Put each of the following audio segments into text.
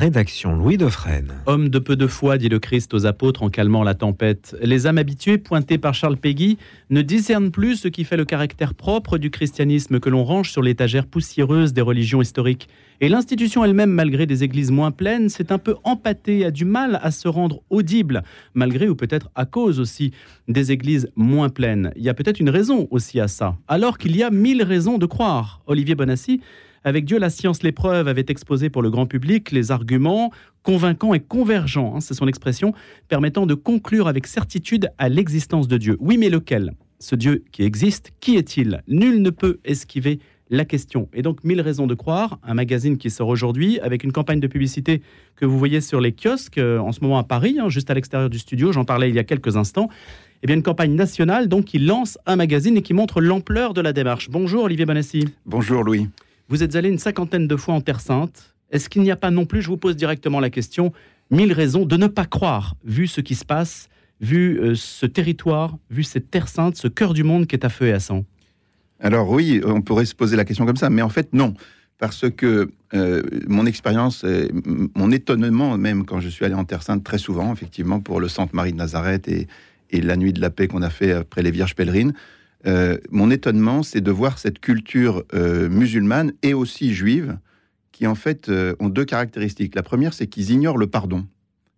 rédaction Louis Dauphren. Homme de peu de foi, dit le Christ aux apôtres en calmant la tempête. Les âmes habituées, pointées par Charles Péguy, ne discernent plus ce qui fait le caractère propre du christianisme que l'on range sur l'étagère poussiéreuse des religions historiques. Et l'institution elle-même, malgré des églises moins pleines, s'est un peu empâtée, a du mal à se rendre audible, malgré ou peut-être à cause aussi des églises moins pleines. Il y a peut-être une raison aussi à ça, alors qu'il y a mille raisons de croire. Olivier Bonassi avec Dieu, la science, l'épreuve avait exposé pour le grand public les arguments convaincants et convergents, hein, c'est son expression, permettant de conclure avec certitude à l'existence de Dieu. Oui, mais lequel? Ce Dieu qui existe, qui est-il? Nul ne peut esquiver la question. Et donc, mille raisons de croire, un magazine qui sort aujourd'hui avec une campagne de publicité que vous voyez sur les kiosques euh, en ce moment à Paris, hein, juste à l'extérieur du studio, j'en parlais il y a quelques instants. Eh bien, une campagne nationale donc qui lance un magazine et qui montre l'ampleur de la démarche. Bonjour Olivier Bonassi. Bonjour Louis. Vous êtes allé une cinquantaine de fois en Terre Sainte. Est-ce qu'il n'y a pas non plus, je vous pose directement la question, mille raisons de ne pas croire, vu ce qui se passe, vu euh, ce territoire, vu cette Terre Sainte, ce cœur du monde qui est à feu et à sang? Alors oui, on pourrait se poser la question comme ça, mais en fait non. Parce que euh, mon expérience, mon étonnement même quand je suis allé en Terre Sainte très souvent, effectivement, pour le Centre Marie de Nazareth et, et la Nuit de la Paix qu'on a fait après les Vierges pèlerines, euh, mon étonnement, c'est de voir cette culture euh, musulmane et aussi juive, qui en fait euh, ont deux caractéristiques. La première, c'est qu'ils ignorent le pardon.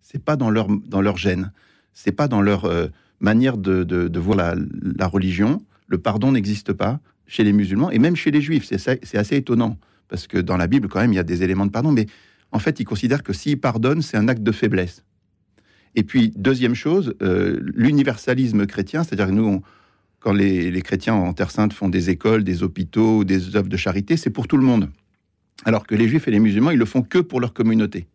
C'est pas dans leur dans leur gène, c'est pas dans leur manière de, voir la, religion. Le pardon n'existe pas chez les musulmans et même chez les juifs. C'est assez étonnant parce que dans la Bible, quand même, il y a des éléments de pardon, mais en fait, ils considèrent que s'ils pardonnent, c'est un acte de faiblesse. Et puis, deuxième chose, l'universalisme chrétien, c'est-à-dire que nous, on, quand les, chrétiens en Terre Sainte font des écoles, des hôpitaux, des œuvres de charité, c'est pour tout le monde. Alors que les juifs et les musulmans, ils le font que pour leur communauté.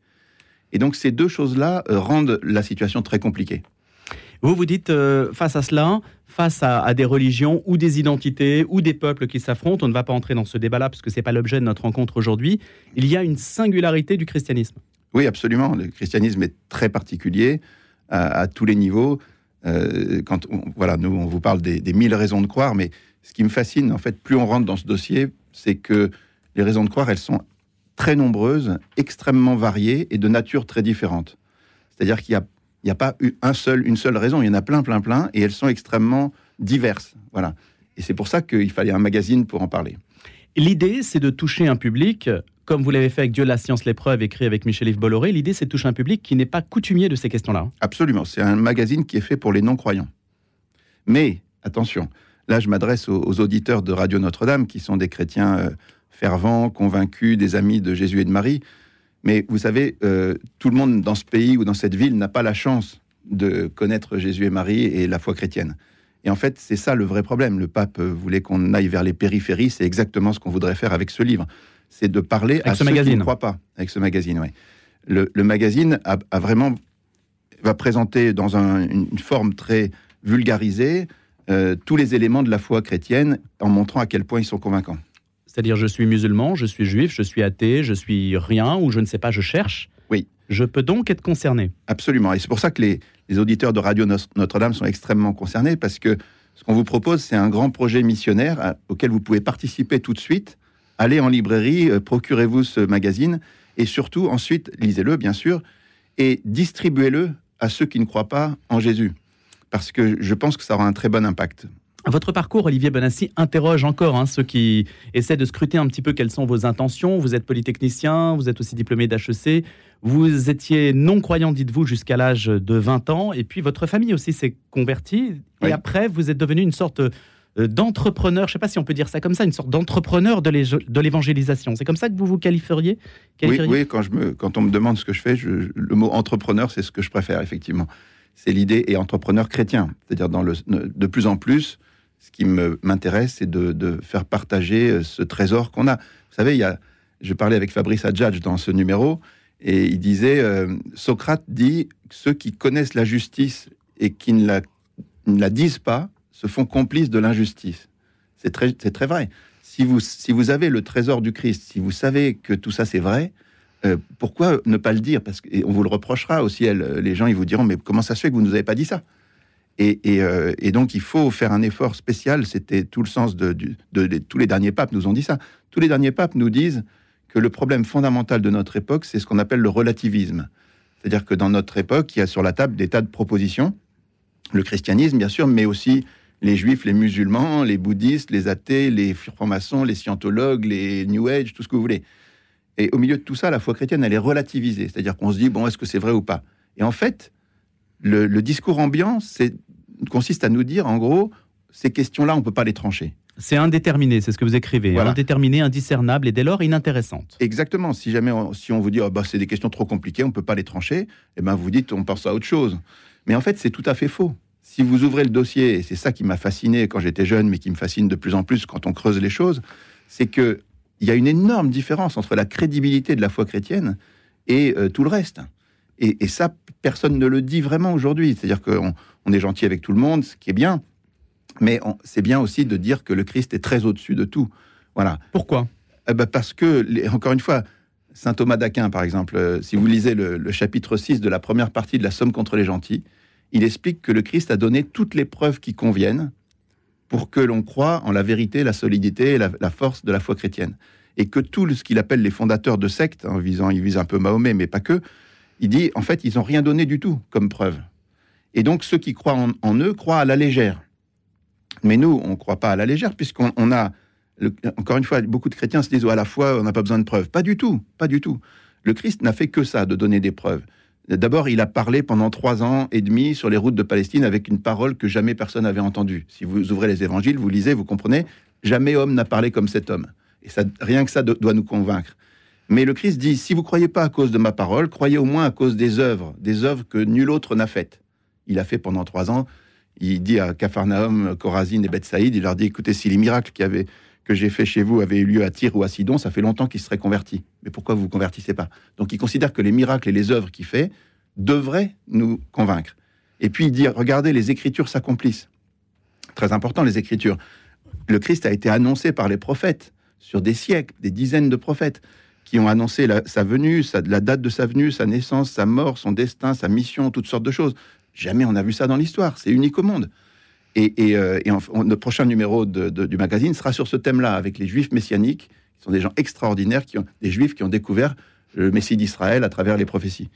Et donc ces deux choses-là euh, rendent la situation très compliquée. Vous vous dites, euh, face à cela, face à, des religions ou des identités ou des peuples qui s'affrontent, on ne va pas entrer dans ce débat-là parce que ce n'est pas l'objet de notre rencontre aujourd'hui, il y a une singularité du christianisme. Oui, absolument. Le christianisme est très particulier à tous les niveaux. Euh, quand voilà, nous, on vous parle des, mille raisons de croire, mais ce qui me fascine, en fait, plus on rentre dans ce dossier, c'est que les raisons de croire, elles sont très nombreuses, extrêmement variées et de nature très différente. C'est-à-dire qu'il n'y a, a pas eu un seul, une seule raison, il y en a plein, plein, plein, et elles sont extrêmement diverses. Voilà. Et c'est pour ça qu'il fallait un magazine pour en parler. L'idée, c'est de toucher un public comme vous l'avez fait avec Dieu, la science, l'épreuve, écrit avec Michel-Yves Bolloré, l'idée c'est de toucher un public qui n'est pas coutumier de ces questions-là. Absolument, c'est un magazine qui est fait pour les non-croyants. Mais, attention, là je m'adresse aux, auditeurs de Radio Notre-Dame, qui sont des chrétiens euh, fervents, convaincus, des amis de Jésus et de Marie. Mais vous savez, euh, tout le monde dans ce pays ou dans cette ville n'a pas la chance de connaître Jésus et Marie et la foi chrétienne. Et en fait, c'est ça le vrai problème. Le pape voulait qu'on aille vers les périphéries, c'est exactement ce qu'on voudrait faire avec ce livre c'est de parler à ce ceux magazine. qui ne croient pas. Avec ce magazine, oui. Le, magazine a, vraiment va présenter dans une forme très vulgarisée euh, tous les éléments de la foi chrétienne en montrant à quel point ils sont convaincants. C'est-à-dire, je suis musulman, je suis juif, je suis athée, je suis rien, ou je ne sais pas, je cherche. Oui. Je peux donc être concerné. Absolument. Et c'est pour ça que les, les auditeurs de Radio Notre-Dame sont extrêmement concernés, parce que ce qu'on vous propose, c'est un grand projet missionnaire auquel vous pouvez participer tout de suite allez en librairie, euh, procurez-vous ce magazine et surtout ensuite lisez-le bien sûr et distribuez-le à ceux qui ne croient pas en Jésus parce que je pense que ça aura un très bon impact. Votre parcours, Olivier Bonassi, interroge encore hein, ceux qui essaient de scruter un petit peu quelles sont vos intentions. Vous êtes polytechnicien, vous êtes aussi diplômé d'HEC, vous étiez non-croyant, dites-vous, jusqu'à l'âge de 20 ans, et puis votre famille aussi s'est convertie, et après, vous êtes devenu une sorte d'entrepreneur, je ne sais pas si on peut dire ça comme ça, une sorte d'entrepreneur de l'évangélisation. C'est comme ça que vous vous qualifieriez, Oui, quand, je me, quand on me demande ce que je fais, le mot entrepreneur, c'est ce que je préfère, effectivement. C'est l'idée, et entrepreneur chrétien. C'est-à-dire, dans le, de plus en plus, ce qui m'intéresse, c'est de, faire partager euh, ce trésor qu'on a. Vous savez, il y a, je parlais avec Fabrice Adjadj dans ce numéro, et il disait, euh, Socrate dit, ceux qui connaissent la justice et qui ne la, ne la disent pas, se font complices de l'injustice. C'est très, très vrai. Si vous, si vous avez le trésor du Christ, si vous savez que tout ça c'est vrai, euh, pourquoi ne pas le dire? Parce qu'on vous le reprochera au ciel. Les gens ils vous diront mais comment ça se fait que vous ne nous avez pas dit ça? Et, euh, et, donc il faut faire un effort spécial. C'était tout le sens de, de, tous les derniers papes nous ont dit ça. Tous les derniers papes nous disent que le problème fondamental de notre époque, c'est ce qu'on appelle le relativisme. C'est-à-dire que dans notre époque, il y a sur la table des tas de propositions. Le christianisme, bien sûr, mais aussi les juifs, les musulmans, les bouddhistes, les athées, les francs-maçons, les scientologues, les New Age, tout ce que vous voulez. Et au milieu de tout ça, la foi chrétienne, elle est relativisée. C'est-à-dire qu'on se dit, bon, est-ce que c'est vrai ou pas? Et en fait, le, discours ambiant consiste à nous dire, en gros, ces questions-là, on ne peut pas les trancher. C'est indéterminé, c'est ce que vous écrivez. Voilà. Indéterminé, indiscernable et dès lors inintéressante. Exactement. Si jamais on, si on vous dit, oh, bah, c'est des questions trop compliquées, on ne peut pas les trancher, eh ben, vous dites, on pense à autre chose. Mais en fait, c'est tout à fait faux. Si vous ouvrez le dossier, et c'est ça qui m'a fasciné quand j'étais jeune, mais qui me fascine de plus en plus quand on creuse les choses, c'est que il y a une énorme différence entre la crédibilité de la foi chrétienne et euh, tout le reste. Et, ça, personne ne le dit vraiment aujourd'hui. C'est-à-dire qu'on on est gentil avec tout le monde, ce qui est bien, mais c'est bien aussi de dire que le Christ est très au-dessus de tout. Voilà. Pourquoi? Eh ben Parce que, encore une fois, saint Thomas d'Aquin, par exemple, euh, si vous lisez le, chapitre 6 de la première partie de la Somme contre les gentils, il explique que le Christ a donné toutes les preuves qui conviennent pour que l'on croit en la vérité, la solidité et la, force de la foi chrétienne. Et que tout ce qu'il appelle les fondateurs de sectes, en visant, il vise un peu Mahomet, mais pas que, il dit en fait, ils n'ont rien donné du tout comme preuve. Et donc ceux qui croient en, eux croient à la légère. Mais nous, on ne croit pas à la légère, puisqu'on a, encore une fois, beaucoup de chrétiens se disent oh, à la fois, on n'a pas besoin de preuves. Pas du tout, pas du tout. Le Christ n'a fait que ça, de donner des preuves. D'abord, il a parlé pendant trois ans et demi sur les routes de Palestine avec une parole que jamais personne n'avait entendue. Si vous ouvrez les évangiles, vous lisez, vous comprenez, jamais homme n'a parlé comme cet homme. Et rien que ça doit nous convaincre. Mais le Christ dit, si vous croyez pas à cause de ma parole, croyez au moins à cause des œuvres, des œuvres que nul autre n'a faites. Il a fait pendant trois ans. Il dit à Capharnaüm, Corazine et Bethsaïde, il leur dit, écoutez, si les miracles que j'ai fait chez vous avaient eu lieu à Tyr ou à Sidon, ça fait longtemps qu'ils seraient convertis. Mais pourquoi vous vous convertissez pas? Donc il considère que les miracles et les œuvres qu'il fait devraient nous convaincre. Et puis il dit, regardez, les Écritures s'accomplissent. Très important, les Écritures. Le Christ a été annoncé par les prophètes sur des siècles, des dizaines de prophètes qui ont annoncé sa venue, la date de sa venue, sa naissance, sa mort, son destin, sa mission, toutes sortes de choses. Jamais on a vu ça dans l'histoire. C'est unique au monde. Et, euh, le prochain numéro du magazine sera sur ce thème-là, avec les Juifs messianiques, qui sont des gens extraordinaires, qui ont, des Juifs qui ont découvert le Messie d'Israël à travers les prophéties.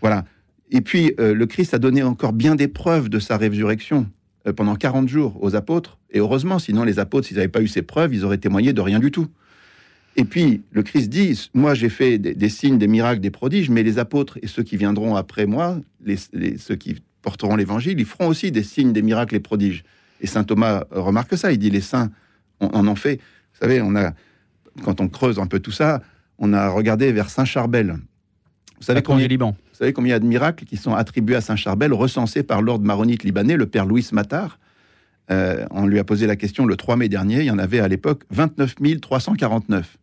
Voilà. Et puis, euh, le Christ a donné encore bien des preuves de sa résurrection euh, pendant 40 jours aux apôtres. Et heureusement, sinon les apôtres, s'ils n'avaient pas eu ces preuves, ils auraient témoigné de rien du tout. Et puis, le Christ dit, moi j'ai fait des, signes, des miracles, des prodiges, mais les apôtres et ceux qui viendront après moi, les, ceux qui porteront l'évangile, ils feront aussi des signes, des miracles et prodiges. Et saint Thomas remarque ça, il dit, les saints on, en ont fait. Vous savez, on a, quand on creuse un peu tout ça, on a regardé vers Saint Charbel. Vous savez, combien, Liban. vous savez combien il y a de miracles qui sont attribués à Saint Charbel, recensés par l'ordre maronite libanais, le père Louis Matar. Euh, on lui a posé la question le 3 mai dernier, il y en avait à l'époque 29 349.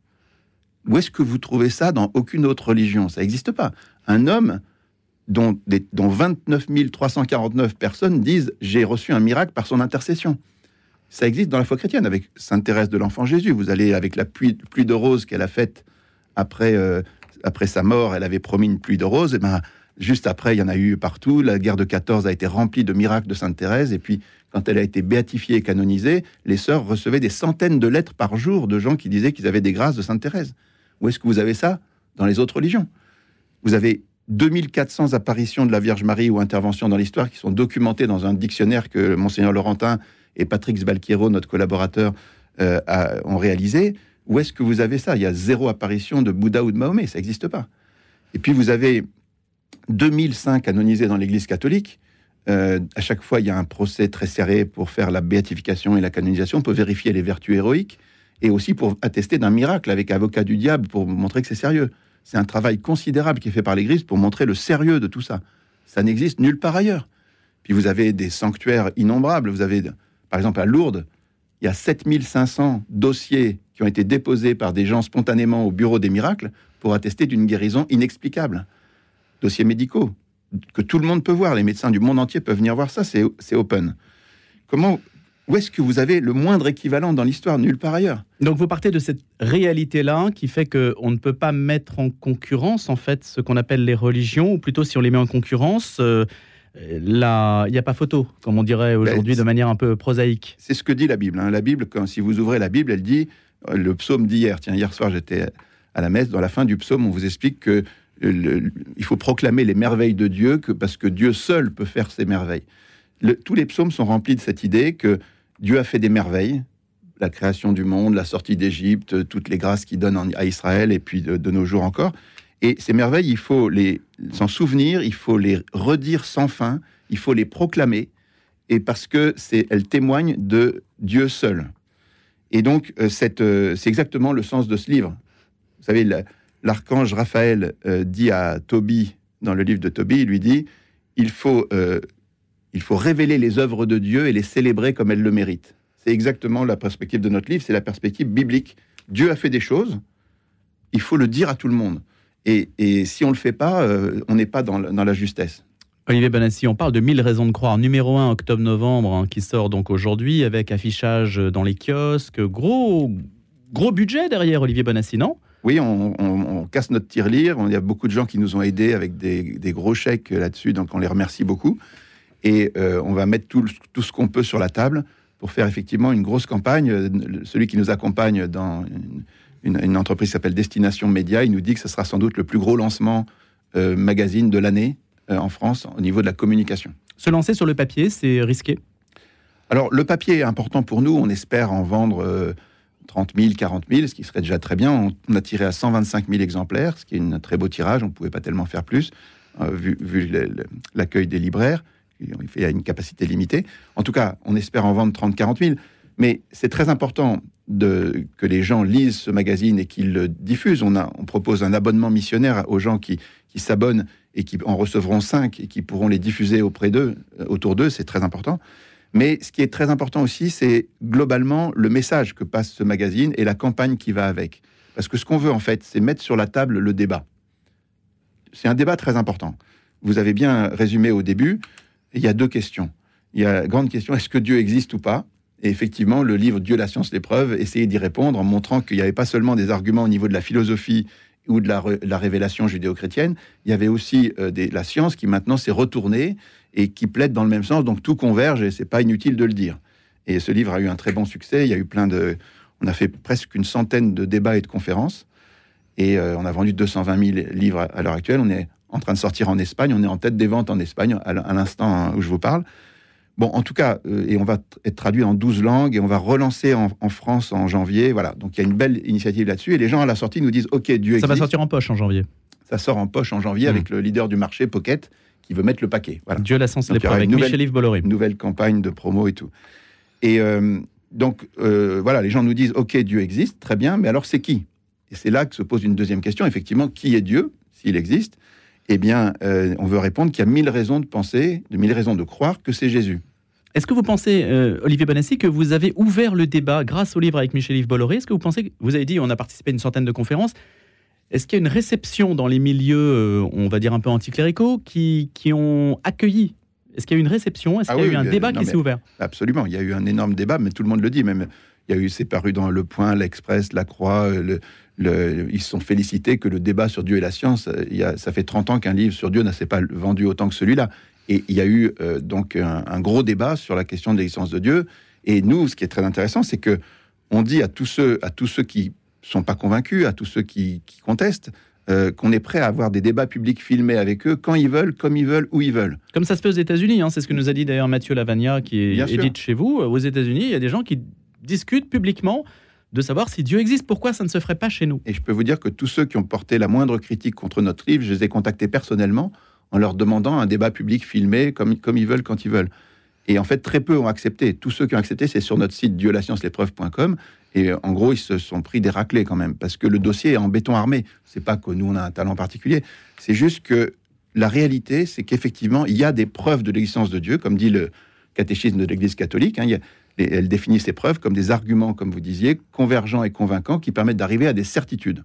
Où est-ce que vous trouvez ça dans aucune autre religion? Ça n'existe pas. Un homme dont, dont 29 349 personnes disent j'ai reçu un miracle par son intercession. Ça existe dans la foi chrétienne avec Sainte Thérèse de l'Enfant Jésus. Vous allez avec la pluie, de roses qu'elle a faite après, euh, après sa mort, elle avait promis une pluie de roses. Et ben, juste après, il y en a eu partout. La guerre de 14 a été remplie de miracles de Sainte Thérèse. Et puis, quand elle a été béatifiée et canonisée, les sœurs recevaient des centaines de lettres par jour de gens qui disaient qu'ils avaient des grâces de Sainte Thérèse. Où est-ce que vous avez ça? Dans les autres religions. Vous avez 2400 apparitions de la Vierge Marie ou interventions dans l'histoire qui sont documentées dans un dictionnaire que Monseigneur Laurentin et Patrick Sbalquiero, notre collaborateur, euh, ont réalisé. Où est-ce que vous avez ça? Il y a zéro apparition de Bouddha ou de Mahomet, ça n'existe pas. Et puis vous avez 2005 canonisés dans l'Église catholique. Euh, à chaque fois, il y a un procès très serré pour faire la béatification et la canonisation, pour vérifier les vertus héroïques et aussi pour attester d'un miracle avec avocat du diable pour montrer que c'est sérieux. C'est un travail considérable qui est fait par l'Église pour montrer le sérieux de tout ça. Ça n'existe nulle part ailleurs. Puis vous avez des sanctuaires innombrables. Vous avez, par exemple, à Lourdes, il y a 7500 dossiers qui ont été déposés par des gens spontanément au bureau des miracles pour attester d'une guérison inexplicable. Dossiers médicaux que tout le monde peut voir. Les médecins du monde entier peuvent venir voir ça. C'est open. Comment où est-ce que vous avez le moindre équivalent dans l'histoire Nulle part ailleurs. Donc vous partez de cette réalité-là qui fait qu'on ne peut pas mettre en concurrence en fait ce qu'on appelle les religions, ou plutôt si on les met en concurrence, euh, il n'y a pas photo, comme on dirait ben, aujourd'hui de manière un peu prosaïque. C'est ce que dit la Bible. Hein. La Bible, quand, si vous ouvrez la Bible, elle dit, euh, le psaume d'hier, tiens, hier soir j'étais à la messe, dans la fin du psaume, on vous explique que il faut proclamer les merveilles de Dieu que, parce que Dieu seul peut faire ces merveilles. tous les psaumes sont remplis de cette idée que Dieu a fait des merveilles, la création du monde, la sortie d'Égypte, toutes les grâces qu'il donne à Israël et puis de, nos jours encore. Et ces merveilles, il faut les s'en souvenir, il faut les redire sans fin, il faut les proclamer, et parce que c'est, elles témoignent de Dieu seul. Et donc, euh, euh, c'est exactement le sens de ce livre. Vous savez, l'archange Raphaël euh, dit à Tobie, dans le livre de Tobie, il lui dit il faut, il faut révéler les œuvres de Dieu et les célébrer comme elles le méritent. C'est exactement la perspective de notre livre, c'est la perspective biblique. Dieu a fait des choses, il faut le dire à tout le monde. Et, si on ne le fait pas, on n'est pas dans, dans la justesse. Olivier Benassi, on parle de 1000 raisons de croire. Numéro 1, octobre-novembre, hein, qui sort donc aujourd'hui avec affichage dans les kiosques. Gros, gros budget derrière, Olivier Benassi, non? Oui, on, casse notre tirelire. Il y a beaucoup de gens qui nous ont aidés avec des, gros chèques là-dessus, donc on les remercie beaucoup. Et euh, on va mettre tout, ce qu'on peut sur la table pour faire effectivement une grosse campagne. Celui qui nous accompagne dans une, entreprise qui s'appelle Destination Média, il nous dit que ce sera sans doute le plus gros lancement euh, magazine de l'année euh, en France au niveau de la communication. Se lancer sur le papier, c'est risqué? Alors, le papier est important pour nous. On espère en vendre 30 000, 40 000, ce qui serait déjà très bien. On a tiré à 125 000 exemplaires, ce qui est un très beau tirage. On ne pouvait pas tellement faire plus, euh, vu, l'accueil des libraires. Il y a une capacité limitée. En tout cas, on espère en vendre 30 40 000. Mais c'est très important que les gens lisent ce magazine et qu'ils le diffusent. On, propose un abonnement missionnaire aux gens qui, s'abonnent et qui en recevront cinq et qui pourront les diffuser auprès d'eux, euh, autour d'eux, c'est très important. Mais ce qui est très important aussi, c'est globalement le message que passe ce magazine et la campagne qui va avec. Parce que ce qu'on veut en fait, c'est mettre sur la table le débat. C'est un débat très important. Vous avez bien résumé au début, il y a deux questions. Il y a la grande question, est-ce que Dieu existe ou pas? Et effectivement, le livre Dieu, la science, l'épreuve essayait d'y répondre en montrant qu'il n'y avait pas seulement des arguments au niveau de la philosophie ou de la, révélation judéo-chrétienne, il y avait aussi euh, la science qui maintenant s'est retournée et qui plaide dans le même sens. Donc tout converge et c'est pas inutile de le dire. Et ce livre a eu un très bon succès. Il y a eu plein de, on a fait presque une centaine de débats et de conférences et euh, on a vendu 220 000 livres à, l'heure actuelle. On est en train de sortir en Espagne. On est en tête des ventes en Espagne à l'instant hein, où je vous parle. Bon, en tout cas, euh, et on va être traduit en 12 langues et on va relancer en, France en janvier. Voilà, donc il y a une belle initiative là-dessus. Et les gens à la sortie nous disent Ok, Dieu existe. Ça va sortir en poche en janvier. Ça sort en poche en janvier hmm. avec le leader du marché, Pocket, qui veut mettre le paquet. Voilà. Dieu la sens l'épreuve avec Michel-Yves Bolloré. Une nouvelle campagne de promo et tout. Et euh, donc, euh, voilà, les gens nous disent Ok, Dieu existe, très bien, mais alors c'est qui? Et c'est là que se pose une deuxième question. Effectivement, qui est Dieu, s'il existe? Eh bien, on veut répondre qu'il y a mille raisons de penser, de mille raisons de croire que c'est Jésus. Est-ce que vous pensez, euh, Olivier Bonassi, que vous avez ouvert le débat grâce au livre avec Michel-Yves Bolloré? Est-ce que vous pensez, vous avez dit, on a participé à une centaine de conférences, est-ce qu'il y a une réception dans les milieux, euh, on va dire un peu anticléricaux, qui, qui ont accueilli? Est-ce qu'il y a eu une réception? Est-ce ah qu'il y a eu un débat qui s'est ouvert? Absolument, il y a eu un énorme débat, mais tout le monde le dit, même il y a eu, c'est paru dans Le Point, l'Express, La Croix, euh, le, ils se sont félicités que le débat sur Dieu et la science, il y a, ça fait 30 ans qu'un livre sur Dieu n'a s'est pas vendu autant que celui-là. Et il y a eu euh, donc un, gros débat sur la question de l'existence de Dieu. Et nous, ce qui est très intéressant, c'est que on dit à tous ceux, à tous ceux qui sont pas convaincus, à tous ceux qui, contestent, euh, qu'on est prêt à avoir des débats publics filmés avec eux quand ils veulent, comme ils veulent, où ils veulent. Comme ça se fait aux États-Unis, hein, c'est ce que nous a dit d'ailleurs Mathieu Lavagna, qui est édite chez vous. Aux États-Unis, il y a des gens qui discutent publiquement de savoir si Dieu existe, pourquoi ça ne se ferait pas chez nous. Et je peux vous dire que tous ceux qui ont porté la moindre critique contre notre livre, je les ai contactés personnellement en leur demandant un débat public filmé comme, comme ils veulent quand ils veulent. Et en fait, très peu ont accepté. Tous ceux qui ont accepté, c'est sur notre site dieu-la-science-l'épreuve.com. Et en gros, ils se sont pris des raclés quand même, parce que le dossier est en béton armé. C'est pas que nous, on a un talent particulier. C'est juste que la réalité, c'est qu'effectivement, il y a des preuves de l'existence de Dieu, comme dit le catéchisme de l'Église catholique. Hein. Elle définit ces preuves comme des arguments, comme vous disiez, convergents et convaincants, qui permettent d'arriver à des certitudes.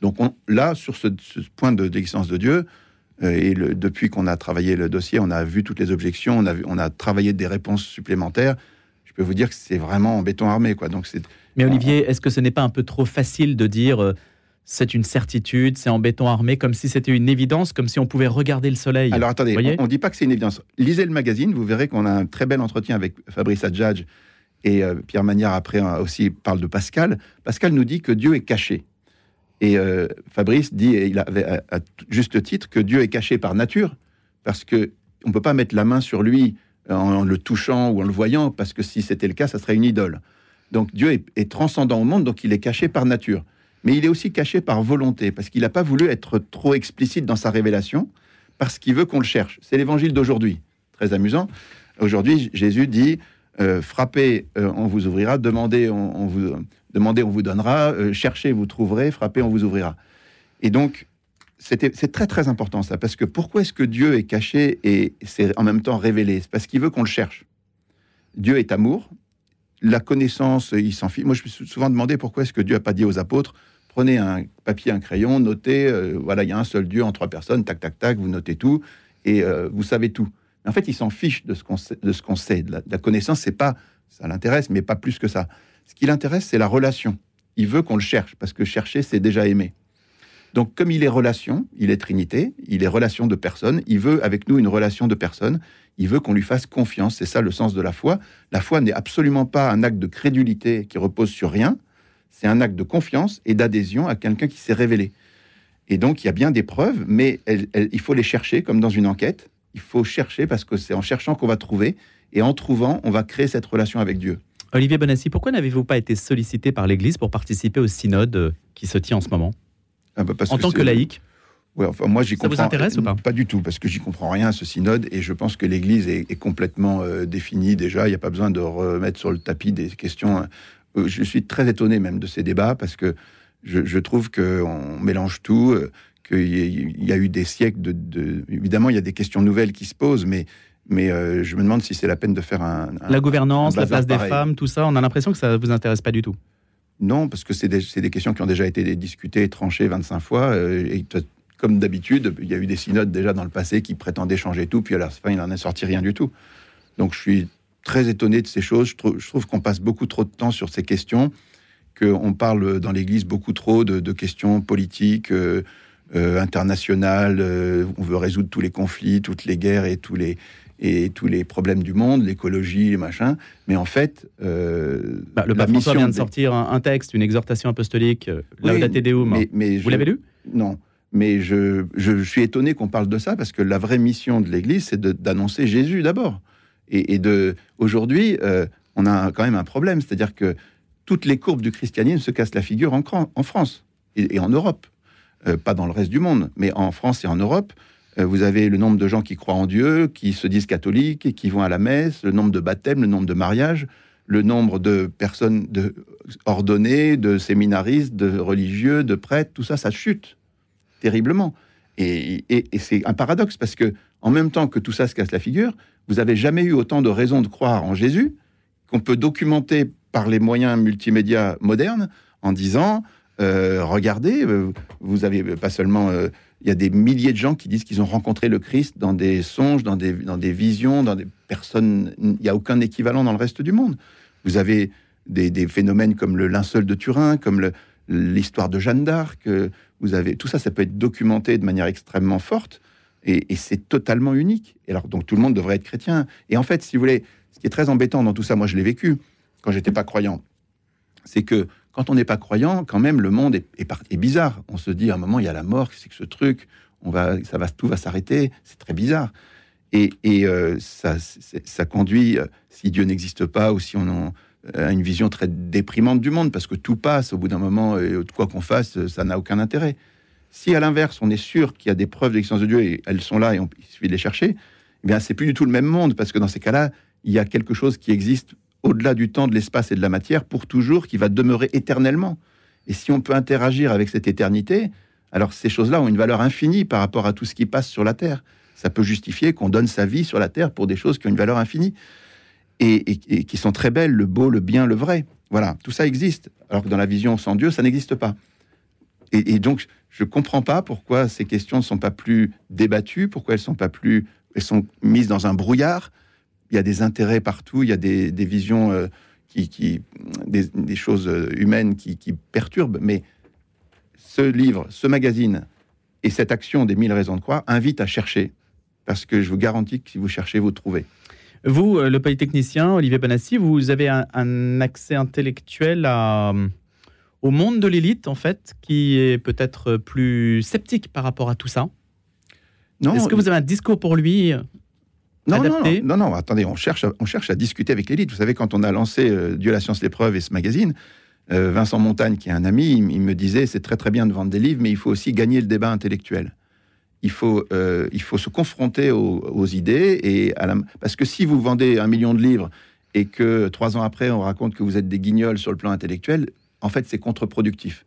Donc là, sur ce, point de l'existence de Dieu, euh, et depuis qu'on a travaillé le dossier, on a vu toutes les objections, on a, on a travaillé des réponses supplémentaires. Je peux vous dire que c'est vraiment en béton armé. Quoi. Donc Mais Olivier, est-ce que ce n'est pas un peu trop facile de dire euh, c'est une certitude, c'est en béton armé, comme si c'était une évidence, comme si on pouvait regarder le soleil Alors attendez, on ne dit pas que c'est une évidence. Lisez le magazine, vous verrez qu'on a un très bel entretien avec Fabrice Adjadj et euh, Pierre Magnard après aussi parle de Pascal. Pascal nous dit que Dieu est caché. Et euh, Fabrice dit, et il avait à, à juste titre, que Dieu est caché par nature, parce que on peut pas mettre la main sur lui en le touchant ou en le voyant, parce que si c'était le cas, ça serait une idole. Donc Dieu est, est transcendant au monde, donc il est caché par nature. Mais il est aussi caché par volonté, parce qu'il n'a pas voulu être trop explicite dans sa révélation, parce qu'il veut qu'on le cherche. C'est l'évangile d'aujourd'hui. Très amusant. Aujourd'hui, Jésus dit euh, frappez, euh, on vous ouvrira, demandez, on, vous, demandez, on vous donnera, euh, cherchez, vous trouverez, frappez, on vous ouvrira. Et donc, c'est très très important ça, parce que pourquoi est-ce que Dieu est caché et c'est en même temps révélé? C'est parce qu'il veut qu'on le cherche. Dieu est amour, la connaissance, il s'en fiche. Moi, je me suis souvent demandé pourquoi est-ce que Dieu a pas dit aux apôtres prenez un papier, un crayon, notez, euh, voilà, il y a un seul Dieu en trois personnes, tac, tac, tac, vous notez tout et euh, vous savez tout. En fait, il s'en fiche de ce qu'on sait, de ce sait. La, la connaissance, c'est pas, ça l'intéresse, mais pas plus que ça. Ce qui l'intéresse, c'est la relation. Il veut qu'on le cherche, parce que chercher, c'est déjà aimer. Donc, comme il est relation, il est Trinité, il est relation de personnes, il veut avec nous une relation de personnes, il veut qu'on lui fasse confiance, c'est ça le sens de la foi. La foi n'est absolument pas un acte de crédulité qui repose sur rien, c'est un acte de confiance et d'adhésion à quelqu'un qui s'est révélé. Et donc, il y a bien des preuves, mais il faut les chercher comme dans une enquête. Il faut chercher parce que c'est en cherchant qu'on va trouver, et en trouvant, on va créer cette relation avec Dieu. Olivier Bonassi, pourquoi n'avez-vous pas été sollicité par l'Église pour participer au synode qui se tient en ce moment? Ah bah parce En tant que laïc Ouais, enfin, moi, j'y Ça vous comprends. intéresse ou pas? Pas du tout, parce que j'y comprends rien à ce synode, et je pense que l'Église est, est complètement euh, définie déjà. Il n'y a pas besoin de remettre sur le tapis des questions. hein. Euh, je suis très étonné même de ces débats, parce que je, je trouve qu'on mélange tout, euh, qu'il y, a- il y a eu des siècles de, de- Évidemment, il y a des questions nouvelles qui se posent, mais, mais euh, je me demande si c'est la peine de faire un. un- La gouvernance, un la place des femmes, tout ça, on a l'impression que ça vous intéresse pas du tout. Non, parce que c'est des, questions qui ont déjà été discutées, tranchées 25 fois. euh, et comme d'habitude, il y a eu des synodes déjà dans le passé qui prétendaient changer tout, puis à la fin, il n'en est sorti rien du tout. Donc je suis très étonné de ces choses. Je trouve, qu'on passe beaucoup trop de temps sur ces questions, qu'on parle dans l'Église beaucoup trop de, questions politiques, euh, euh, internationales. on veut résoudre tous les conflits, toutes les guerres et tous les, et tous les problèmes du monde, l'écologie, les machins. Mais en fait, euh, Bah, le la pape François vient de sortir un, un texte, une exhortation apostolique, euh, Oui, Laudate Deum. mais- mais Vous je- l'avez lu? Non, mais je, je suis étonné qu'on parle de ça parce que la vraie mission de l'Église, c'est d'annoncer Jésus d'abord. Et, et de aujourd'hui, euh, on a quand même un problème, c'est-à-dire que toutes les courbes du christianisme se cassent la figure en, France et, et en Europe, Euh, pas dans le reste du monde, mais en France et en Europe. Euh, vous avez le nombre de gens qui croient en Dieu, qui se disent catholiques et qui vont à la messe, le nombre de baptêmes, le nombre de mariages, le nombre de personnes de, ordonnées, de séminaristes, de religieux, de prêtres, tout ça, ça chute terriblement. Et, c'est un paradoxe parce que, en même temps que tout ça se casse la figure, vous avez jamais eu autant de raisons de croire en Jésus qu'on peut documenter par les moyens multimédia modernes en disant euh, regardez, euh, vous avez pas seulement. Il y a des milliers de gens qui disent qu'ils ont rencontré le Christ dans des songes, dans des, dans des visions, dans des personnes. Il n'y a aucun équivalent dans le reste du monde. Vous avez des, des phénomènes comme le linceul de Turin, comme l'histoire de Jeanne d'Arc. euh, Vous avez tout ça, ça peut être documenté de manière extrêmement forte, et, et c'est totalement unique. Et alors donc tout le monde devrait être chrétien. Et en fait, si vous voulez, ce qui est très embêtant dans tout ça, moi je l'ai vécu quand j'étais pas croyant, c'est que quand on n'est pas croyant, quand même le monde est, bizarre. On se dit à un moment il y a la mort, c'est que ce truc, on va, ça va, tout va s'arrêter. C'est très bizarre. Et, euh, ça, conduit, euh, si Dieu n'existe pas ou si on euh, a une vision très déprimante du monde, parce que tout passe au bout d'un moment, et quoi qu'on fasse, ça n'a aucun intérêt. Si à l'inverse, on est sûr qu'il y a des preuves de l'existence de Dieu et elles sont là et on, il suffit de les chercher, eh bien c'est plus du tout le même monde, parce que dans ces cas-là, il y a quelque chose qui existe au-delà du temps, de l'espace et de la matière pour toujours, qui va demeurer éternellement. Et si on peut interagir avec cette éternité, alors ces choses-là ont une valeur infinie par rapport à tout ce qui passe sur la Terre. Ça peut justifier qu'on donne sa vie sur la Terre pour des choses qui ont une valeur infinie et, qui sont très belles, le beau, le bien, le vrai. Voilà, tout ça existe. Alors que dans la vision sans Dieu, ça n'existe pas. Et, donc, je comprends pas pourquoi ces questions ne sont pas plus débattues, pourquoi elles sont pas plus, elles sont mises dans un brouillard. Il y a des intérêts partout, il y a des, des visions euh, qui, qui des, des choses euh, humaines qui, qui perturbent. Mais ce livre, ce magazine et cette action des mille raisons de croire invitent à chercher, parce que je vous garantis que si vous cherchez, vous trouvez. Vous, euh, le polytechnicien, Olivier Bonassi, vous avez un, un accès intellectuel à, au monde de l'élite, en fait, qui est peut-être plus sceptique par rapport à tout ça? Est-ce que vous avez un discours pour lui? Non, non, non, attendez, on cherche, à, on cherche à discuter avec l'élite. Vous savez, quand on a lancé euh, Dieu, la science, l'épreuve et ce magazine, euh, Vincent Montagne, qui est un ami, il, me disait c'est très très bien de vendre des livres, mais il faut aussi gagner le débat intellectuel. Il faut, euh, il faut se confronter aux, idées et à la... parce que si vous vendez un million de livres et que trois ans après on raconte que vous êtes des guignols sur le plan intellectuel, en fait c'est contre-productif.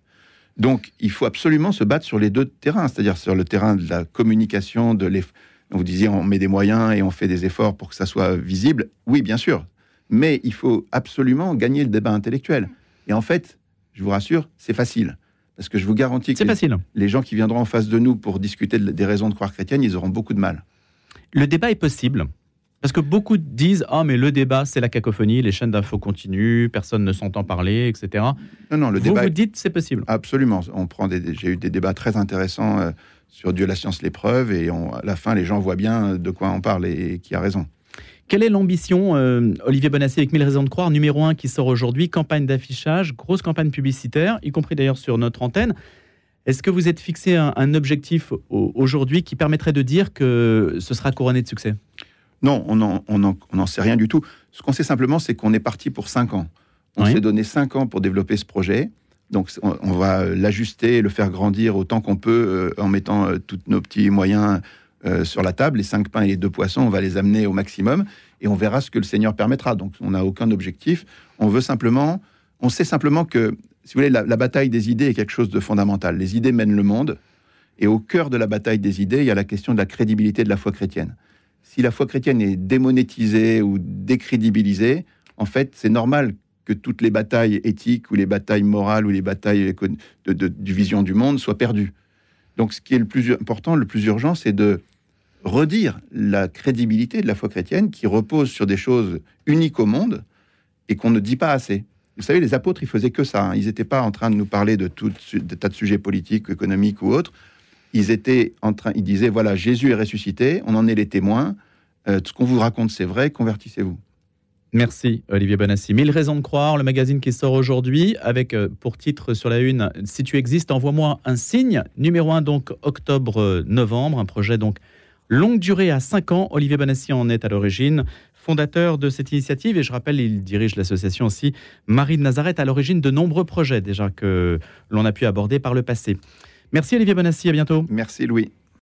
Donc il faut absolument se battre sur les deux terrains, c'est-à-dire sur le terrain de la communication, de l'effort vous disiez, on met des moyens et on fait des efforts pour que ça soit visible. Oui, bien sûr. Mais il faut absolument gagner le débat intellectuel. Et en fait, je vous rassure, c'est facile. Parce que je vous garantis que les, facile. les gens qui viendront en face de nous pour discuter des raisons de croire chrétienne, ils auront beaucoup de mal. Le débat est possible. Parce que beaucoup disent Ah, mais le débat, c'est la cacophonie, les chaînes d'infos continuent, personne ne s'entend parler, etc. Non, non, le vous débat. Vous dites c'est possible. Absolument. On prend J'ai eu des débats très intéressants euh, sur Dieu, la science, l'épreuve, et à la fin, les gens voient bien de quoi on parle et qui a raison. Quelle est l'ambition, euh, Olivier Bonassi, avec Mille raisons de croire, numéro un qui sort aujourd'hui, campagne d'affichage, grosse campagne publicitaire, y compris d'ailleurs sur notre antenne. Est-ce que vous êtes fixé un, objectif aujourd'hui qui permettrait de dire que ce sera couronné de succès? Non, on n'en sait rien du tout. Ce qu'on sait simplement, c'est qu'on est parti pour cinq ans. On s'est donné cinq ans pour développer ce projet. Donc on, va l'ajuster, le faire grandir autant qu'on peut euh, en mettant euh, tous nos petits moyens euh, sur la table. Les cinq pains et les deux poissons, on va les amener au maximum et on verra ce que le Seigneur permettra. Donc on n'a aucun objectif. On veut simplement, on sait simplement que, si vous voulez, la, bataille des idées est quelque chose de fondamental. Les idées mènent le monde et au cœur de la bataille des idées, il y a la question de la crédibilité de la foi chrétienne. Si la foi chrétienne est démonétisée ou décrédibilisée, en fait, c'est normal que toutes les batailles éthiques ou les batailles morales ou les batailles de, vision du monde soient perdues. Donc ce qui est le plus important, le plus urgent, c'est de redire la crédibilité de la foi chrétienne qui repose sur des choses uniques au monde et qu'on ne dit pas assez. Vous savez, les apôtres, ils faisaient que ça. Hein. Ils n'étaient pas en train de nous parler de tout de tas de sujets politiques, économiques ou autres. Ils étaient en train, ils disaient voilà, Jésus est ressuscité, on en est les témoins. Euh, ce qu'on vous raconte, c'est vrai, convertissez-vous. Merci Olivier Bonassi. Mille raisons de croire, le magazine qui sort aujourd'hui avec euh, pour titre sur la une Si tu existes, envoie-moi un signe. Numéro 1 donc octobre-novembre, un projet donc longue durée à 5 ans. Olivier Bonassi en est à l'origine, fondateur de cette initiative et je rappelle, il dirige l'association aussi Marie de Nazareth à l'origine de nombreux projets déjà que l'on a pu aborder par le passé. Merci Olivier Bonassi, à bientôt. Merci Louis.